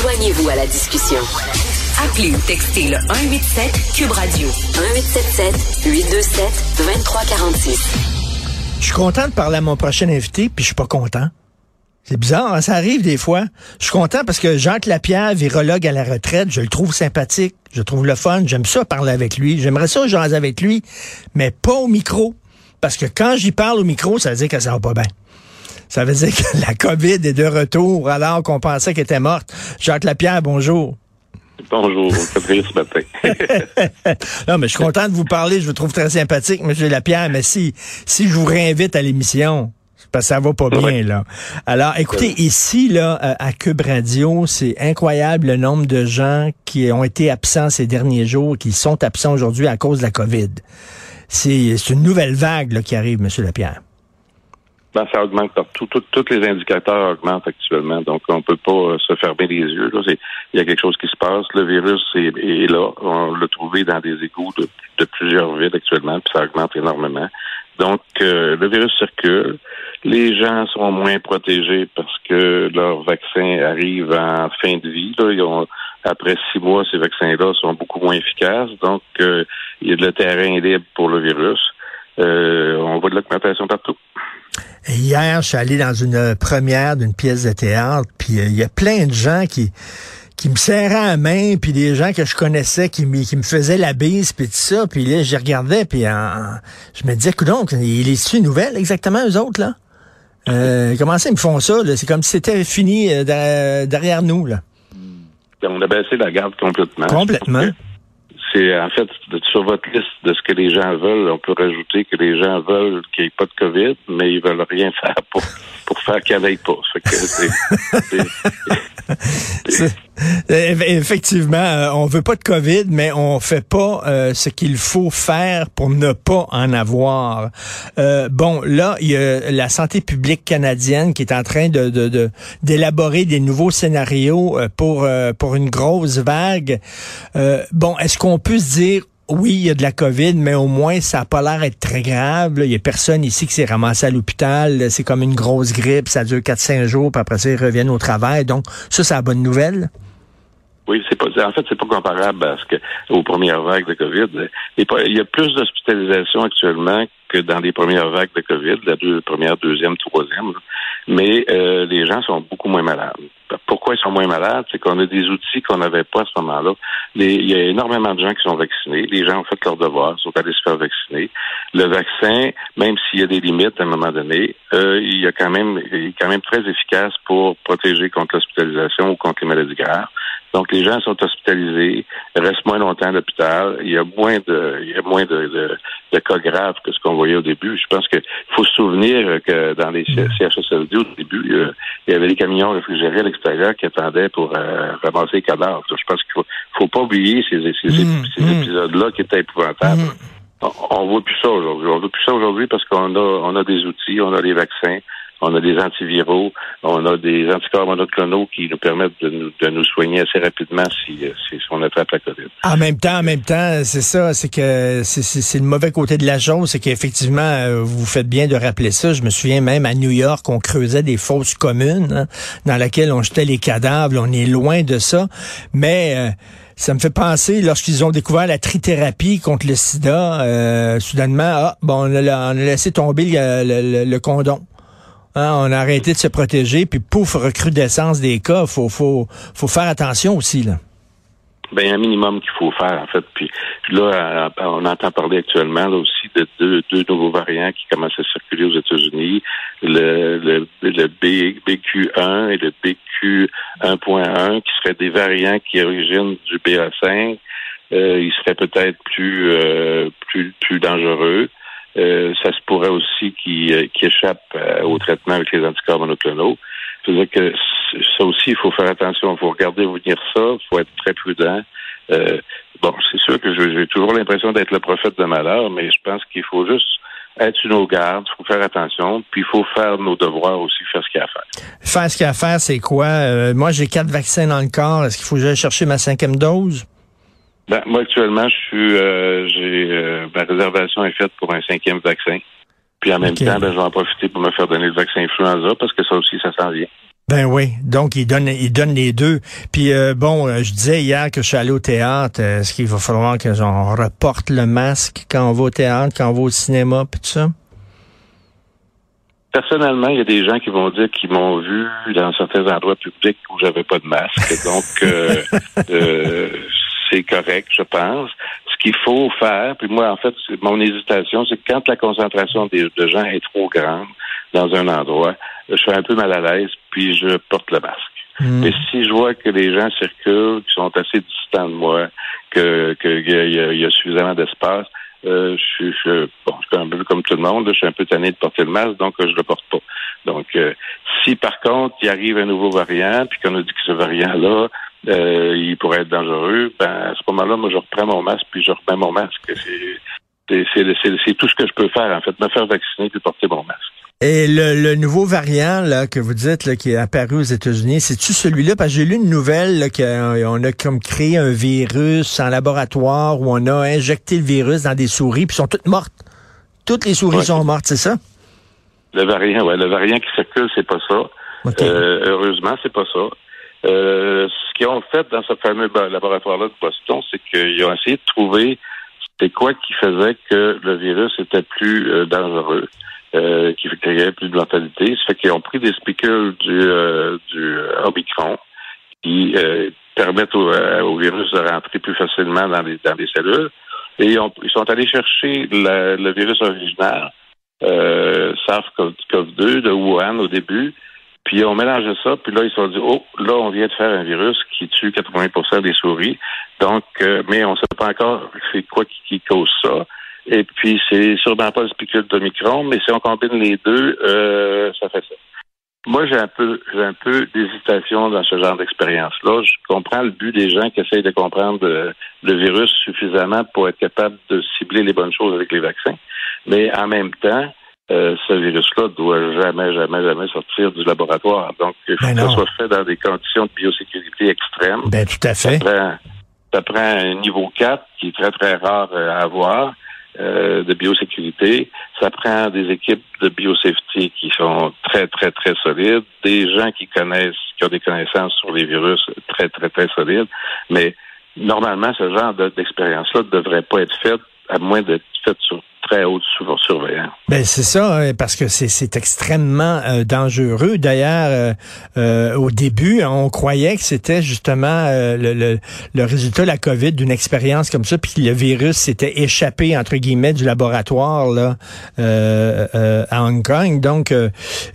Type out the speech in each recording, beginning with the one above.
Joignez-vous à la discussion. Appelez ou textez le 187 Cube Radio 1877 827 2346. Je suis content de parler à mon prochain invité, puis je suis pas content. C'est bizarre, hein, ça arrive des fois. Je suis content parce que Jacques Lapierre, virologue à la retraite, je le trouve sympathique, je trouve le fun, j'aime ça parler avec lui, j'aimerais ça jaser avec lui, mais pas au micro. Parce que quand j'y parle au micro, ça veut dire que ça va pas bien. Ça veut dire que la COVID est de retour alors qu'on pensait qu'elle était morte. Jacques Lapierre, bonjour. Bonjour, Patrice ce matin. non, mais je suis content de vous parler. Je vous trouve très sympathique, M. Lapierre. Mais si, si je vous réinvite à l'émission, parce que ça va pas bien, là. Alors, écoutez, ici, là, euh, à Cube Radio, c'est incroyable le nombre de gens qui ont été absents ces derniers jours, qui sont absents aujourd'hui à cause de la COVID. C'est une nouvelle vague là, qui arrive, M. Lapierre. Ben, ça augmente partout. Tous les indicateurs augmentent actuellement. Donc, on peut pas euh, se fermer les yeux. Il y a quelque chose qui se passe. Le virus est, là. On l'a trouvé dans des égouts de, de, plusieurs villes actuellement, puis ça augmente énormément. Donc, euh, le virus circule. Les gens sont moins protégés parce que leur vaccin arrive en fin de vie. Là. après six mois, ces vaccins-là sont beaucoup moins efficaces. Donc, euh, il y a de le terrain libre pour le virus. Euh, on voit de l'augmentation partout. Hier, je suis allé dans une première d'une pièce de théâtre, puis il y a plein de gens qui qui me serraient la main, puis des gens que je connaissais qui, me, qui me faisaient la bise, puis tout ça. Puis là, j'y regardais, puis je me disais, donc, il est une nouvelle exactement, eux autres, là? Euh, comment ça, ils me font ça? C'est comme si c'était fini euh, derrière nous. Là. Ben, on a baissé la garde complètement. Complètement. C'est en fait sur votre liste de ce que les gens veulent, on peut rajouter que les gens veulent qu'il n'y ait pas de COVID, mais ils veulent rien faire pour, pour faire n'y ait pas. Effectivement, euh, on veut pas de COVID, mais on fait pas euh, ce qu'il faut faire pour ne pas en avoir. Euh, bon, là, il y a la santé publique canadienne qui est en train de d'élaborer des nouveaux scénarios pour pour une grosse vague. bon, est-ce qu'on peut se dire oui, il y a de la COVID, mais au moins, ça n'a pas l'air d'être très grave. Il y a personne ici qui s'est ramassé à l'hôpital. C'est comme une grosse grippe, ça dure 4-5 jours, puis après ça, ils reviennent au travail. Donc, ça, c'est la bonne nouvelle. Oui, c'est pas. En fait, c'est pas comparable à ce que aux premières vagues de COVID. Il y a plus d'hospitalisation actuellement que dans les premières vagues de COVID, la deux, première, deuxième, troisième. Mais euh, les gens sont beaucoup moins malades. Pourquoi ils sont moins malades? C'est qu'on a des outils qu'on n'avait pas à ce moment-là. Il y a énormément de gens qui sont vaccinés. Les gens ont fait leur devoir, sont allés se faire vacciner. Le vaccin, même s'il y a des limites à un moment donné, euh, il, y a quand même, il est quand même très efficace pour protéger contre l'hospitalisation ou contre les maladies graves. Donc, les gens sont hospitalisés, restent moins longtemps à l'hôpital. Il y a moins de, il y a moins de, de, cas graves que ce qu'on voyait au début. Je pense qu'il faut se souvenir que dans les CHSLD, au début, euh, il y avait des camions réfrigérés à l'extérieur qui attendaient pour euh, ramasser les cadavres. Je pense qu'il faut, faut pas oublier ces, ces, mmh, mmh. épisodes-là qui étaient épouvantables. Mmh. On, on voit plus ça aujourd'hui. On voit plus ça aujourd'hui parce qu'on a, on a des outils, on a des vaccins, on a des antiviraux, on a des anticorps monoclonaux qui nous permettent de nous, de nous soigner assez rapidement si, si, on attrape la COVID. En même temps, en même temps, c'est ça, c'est que c'est le mauvais côté de la chose, c'est qu'effectivement, euh, vous faites bien de rappeler ça. Je me souviens même à New York, on creusait des fosses communes hein, dans lesquelles on jetait les cadavres. On est loin de ça, mais euh, ça me fait penser, lorsqu'ils ont découvert la trithérapie contre le sida, euh, soudainement, ah, bon, on a, laissé tomber le, le condom. Hein, on a arrêté de se protéger, puis pouf, recrudescence des cas. Faut, faut, faut faire attention aussi, là. Ben, un minimum qu'il faut faire, en fait. Puis là, on entend parler actuellement là, aussi de deux, nouveaux variants qui commencent à circuler aux États-Unis, le, le, le BQ1 et le BQ1.1, qui seraient des variants qui originent du BA5. Euh, ils seraient peut-être plus, euh, plus, plus dangereux. Euh, ça se pourrait aussi qu'il euh, échappe euh, au traitement avec les anticorps monoclonaux. C'est-à-dire que ça aussi, il faut faire attention, il faut regarder venir ça, il faut être très prudent. bon, c'est sûr que j'ai toujours l'impression d'être le prophète de malheur, mais je pense qu'il faut juste être sur nos gardes, il faut faire attention, puis il faut faire nos devoirs aussi, faire ce qu'il y a à faire. Faire ce qu'il y a à faire, c'est quoi? moi, j'ai quatre vaccins dans le corps. Est-ce qu'il faut que chercher ma cinquième dose? Ben, moi, actuellement, je suis, euh, j'ai, euh, ma réservation est faite pour un cinquième vaccin. Puis en même temps, ben, je vais en profiter pour me faire donner le vaccin influenza parce que ça aussi, ça s'en vient. Ben oui, donc il donne, il donne les deux. Puis euh, bon, euh, je disais hier que je suis allé au théâtre. Euh, est-ce qu'il va falloir que j'en reporte le masque quand on va au théâtre, quand on va au cinéma, puis tout ça? Personnellement, il y a des gens qui vont dire qu'ils m'ont vu dans certains endroits publics où j'avais pas de masque. Donc, c'est correct, je pense. Ce qu'il faut faire, puis moi, en fait, mon hésitation, c'est que quand la concentration de gens est trop grande dans un endroit, je suis un peu mal à l'aise, puis je porte le masque. Hmm. Mais si je vois que les gens circulent, qui sont assez distants de moi, que qu'il y, y, a suffisamment d'espace, euh, je, je, bon, je suis un peu comme tout le monde, je suis un peu tanné de porter le masque, donc je le porte pas. Donc, euh, si par contre il arrive un nouveau variant, puis qu'on a dit que ce variant-là, euh, il pourrait être dangereux, ben à ce moment-là, moi je reprends mon masque, puis je remets mon masque. C'est tout ce que je peux faire, en fait, me faire vacciner puis porter mon masque. Et le, nouveau variant là, que vous dites là, qui est apparu aux États-Unis, c'est-tu celui-là? Parce que j'ai lu une nouvelle qu'on euh, a comme créé un virus en laboratoire où on a injecté le virus dans des souris, puis sont toutes mortes. Toutes les souris sont mortes, c'est ça? Le variant, ouais, le variant qui circule, c'est pas ça. Euh, heureusement, c'est pas ça. Euh, ce qu'ils ont fait dans ce fameux laboratoire-là de Boston, c'est qu'ils ont essayé de trouver c'était quoi qui faisait que le virus était plus dangereux euh, qui créait plus de mortalité. Ça fait qu'ils ont pris des spicules du, euh, du Omicron qui euh, permettent euh, au, virus de rentrer plus facilement dans les, dans les cellules. Et ils sont allés chercher le virus original, euh, SARS-CoV-2 de Wuhan au début, puis ont mélangé ça, puis là, ils se sont dit, oh, là, on vient de faire un virus qui tue 80% des souris. Donc, mais on ne sait pas encore c'est quoi qui, cause ça. Et puis, c'est sûrement pas le spicule d'Omicron, mais si on combine les deux, euh, ça fait ça. Moi, j'ai un peu, j'ai un peu d'hésitation dans ce genre d'expérience-là. Je comprends le but des gens qui essayent de comprendre euh, le virus suffisamment pour être capable de cibler les bonnes choses avec les vaccins. Mais en même temps, euh, ce virus-là doit jamais, jamais, jamais sortir du laboratoire. Donc, il faut ben que ça soit fait dans des conditions de biosécurité extrêmes. Ben, tout à fait. Ça prend, ça prend un niveau 4 qui est très, très rare à avoir. Euh, de biosécurité. Ça prend des équipes de biosafety qui sont très, très, très solides, des gens qui connaissent, qui ont des connaissances sur les virus très, très, très solides. Mais normalement, ce genre d'expérience-là ne devrait pas être faite à moins d'être faite sur très haute. Ben c'est ça, hein, parce que c'est extrêmement euh, dangereux. D'ailleurs, euh, euh, au début, on croyait que c'était justement le, le, le, résultat de la COVID d'une expérience comme ça, puis que le virus s'était échappé entre guillemets du laboratoire là à Hong Kong. Donc,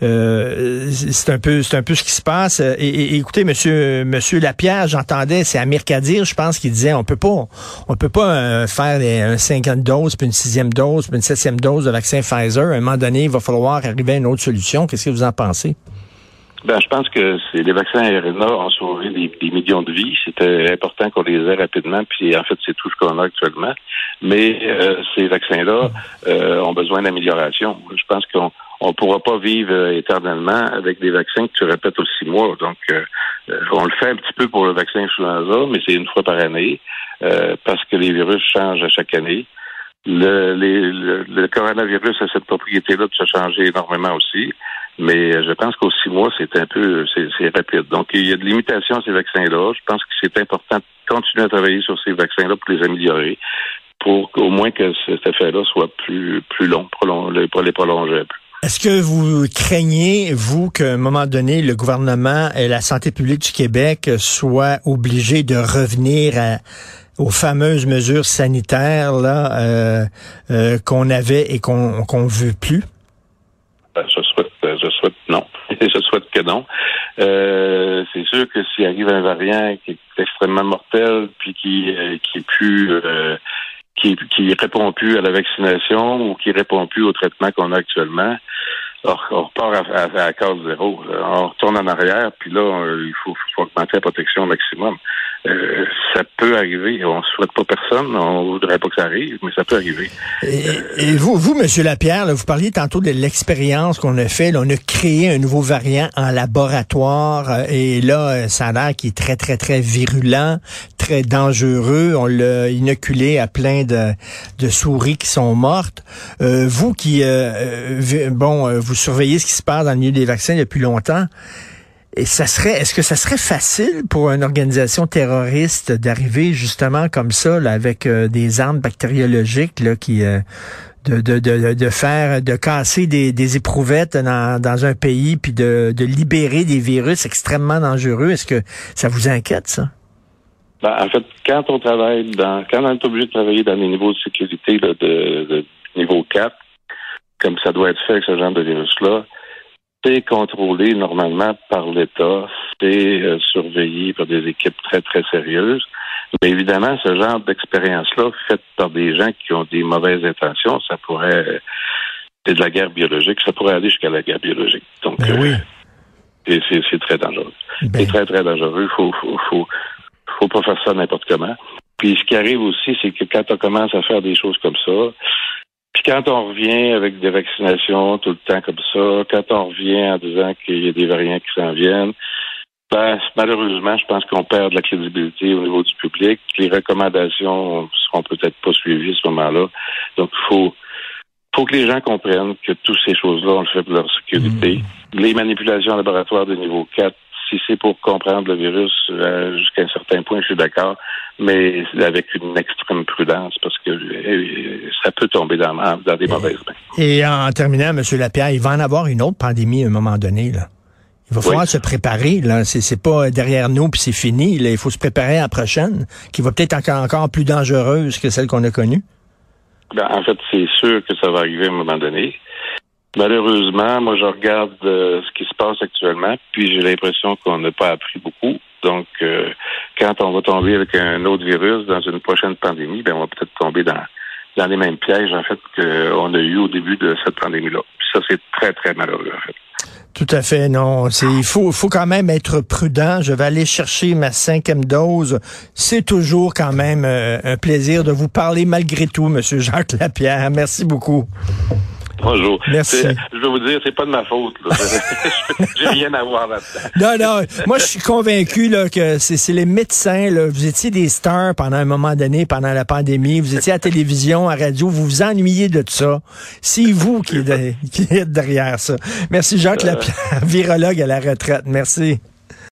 c'est un peu c'est un peu ce qui se passe. Et, écoutez, Monsieur Monsieur Lapierre, j'entendais, c'est Amir Kadir, je pense, qu'il disait on peut pas on peut pas faire un 50 doses puis une sixième dose une septième dose de vaccin Pfizer, à un moment donné, il va falloir arriver à une autre solution. Qu'est-ce que vous en pensez? Ben, je pense que les vaccins RNA ont sauvé des, millions de vies. C'était important qu'on les ait rapidement, puis en fait, c'est tout ce qu'on a actuellement. Mais euh, ces vaccins-là euh, ont besoin d'amélioration. Je pense qu'on on pourra pas vivre euh, éternellement avec des vaccins que tu répètes aux six mois. Donc, on le fait un petit peu pour le vaccin influenza, mais c'est une fois par année, parce que les virus changent à chaque année. Le, le, coronavirus a cette propriété-là de se changer énormément aussi, mais je pense qu'au six mois, c'est un peu, c'est rapide. Donc, il y a de limitations à ces vaccins-là. Je pense que c'est important de continuer à travailler sur ces vaccins-là pour les améliorer, pour qu'au moins que cet effet-là soit plus, plus long, pour les prolonger un peu. Est-ce que vous craignez, vous, qu'à un moment donné, le gouvernement et la santé publique du Québec soient obligés de revenir à aux fameuses mesures sanitaires là euh, euh, qu'on avait et qu'on qu'on veut plus? Ben, je souhaite, je souhaite non. je souhaite que non. Euh, c'est sûr que s'il arrive un variant qui est extrêmement mortel, puis qui qui est plus qui, qui répond plus à la vaccination ou qui répond plus au traitement qu'on a actuellement, on repart à, à, à zéro. On retourne en arrière, puis là, il faut, faut augmenter la protection au maximum. Euh, ça peut arriver. On ne souhaite pas personne. On voudrait pas que ça arrive, mais ça peut arriver. Et, vous, vous, Monsieur Lapierre, vous parliez tantôt de l'expérience qu'on a fait. on a créé un nouveau variant en laboratoire euh, et là, euh, ça a l'air qui est très, très, très virulent, très dangereux. On l'a inoculé à plein de, de, souris qui sont mortes. vous qui, bon, vous surveillez ce qui se passe dans le milieu des vaccins depuis longtemps. Et ça serait, est-ce que ça serait facile pour une organisation terroriste d'arriver justement comme ça, là, avec euh, des armes bactériologiques là, qui euh, de, de, de, de, faire, de casser des, des éprouvettes dans, dans un pays, puis de, de libérer des virus extrêmement dangereux? Est-ce que ça vous inquiète, ça? Ben, en fait, quand on travaille dans, quand on est obligé de travailler dans les niveaux de sécurité de, de niveau 4, comme ça doit être fait avec ce genre de virus-là, c'est contrôlé normalement par l'État, c'est euh, surveillé par des équipes très, très sérieuses. Mais évidemment, ce genre d'expérience-là, faite par des gens qui ont des mauvaises intentions, ça pourrait c'est de la guerre biologique, ça pourrait aller jusqu'à la guerre biologique. Donc ben oui. Euh, c'est très dangereux. Ben c'est très, très dangereux. Il faut, faut, faut, faut pas faire ça n'importe comment. Puis ce qui arrive aussi, c'est que quand on commence à faire des choses comme ça, puis quand on revient avec des vaccinations tout le temps comme ça, quand on revient en disant qu'il y a des variants qui s'en viennent, ben, malheureusement, je pense qu'on perd de la crédibilité au niveau du public. Les recommandations seront peut-être pas suivies à ce moment-là. Donc, il faut, faut que les gens comprennent que toutes ces choses-là, on le fait pour leur sécurité. Mmh. Les manipulations en laboratoire de niveau 4, si c'est pour comprendre le virus euh, jusqu'à un certain point, je suis d'accord, mais avec une extrême prudence parce que euh, ça peut tomber dans, dans des mauvaises mains. Et en terminant, M. Lapierre, il va en avoir une autre pandémie à un moment donné. Là. Il va falloir se préparer. Là, c'est pas derrière nous puis c'est fini. Là. Il faut se préparer à la prochaine, qui va peut-être encore encore plus dangereuse que celle qu'on a connue. Ben, en fait, c'est sûr que ça va arriver à un moment donné. Malheureusement, moi, je regarde euh, ce qui se passe actuellement, puis j'ai l'impression qu'on n'a pas appris beaucoup. Donc, euh, quand on va tomber avec un autre virus dans une prochaine pandémie, ben, on va peut-être tomber dans, dans les mêmes pièges, en fait, qu'on a eu au début de cette pandémie-là. Ça, c'est très, très malheureux, en fait. Tout à fait, non. Il faut, faut quand même être prudent. Je vais aller chercher ma cinquième dose. C'est toujours quand même euh, un plaisir de vous parler malgré tout, Monsieur Jacques Lapierre. Merci beaucoup. Bonjour. Merci. Je veux vous dire, c'est pas de ma faute. J'ai rien à voir là-dedans. Non, non. Moi, je suis convaincu là, que c'est les médecins. Là. Vous étiez des stars pendant un moment donné, pendant la pandémie. Vous étiez à la télévision, à radio. Vous vous ennuyez de ça. C'est vous qui, qui, êtes derrière ça. Merci, Jacques euh... Lapierre, virologue à la retraite. Merci.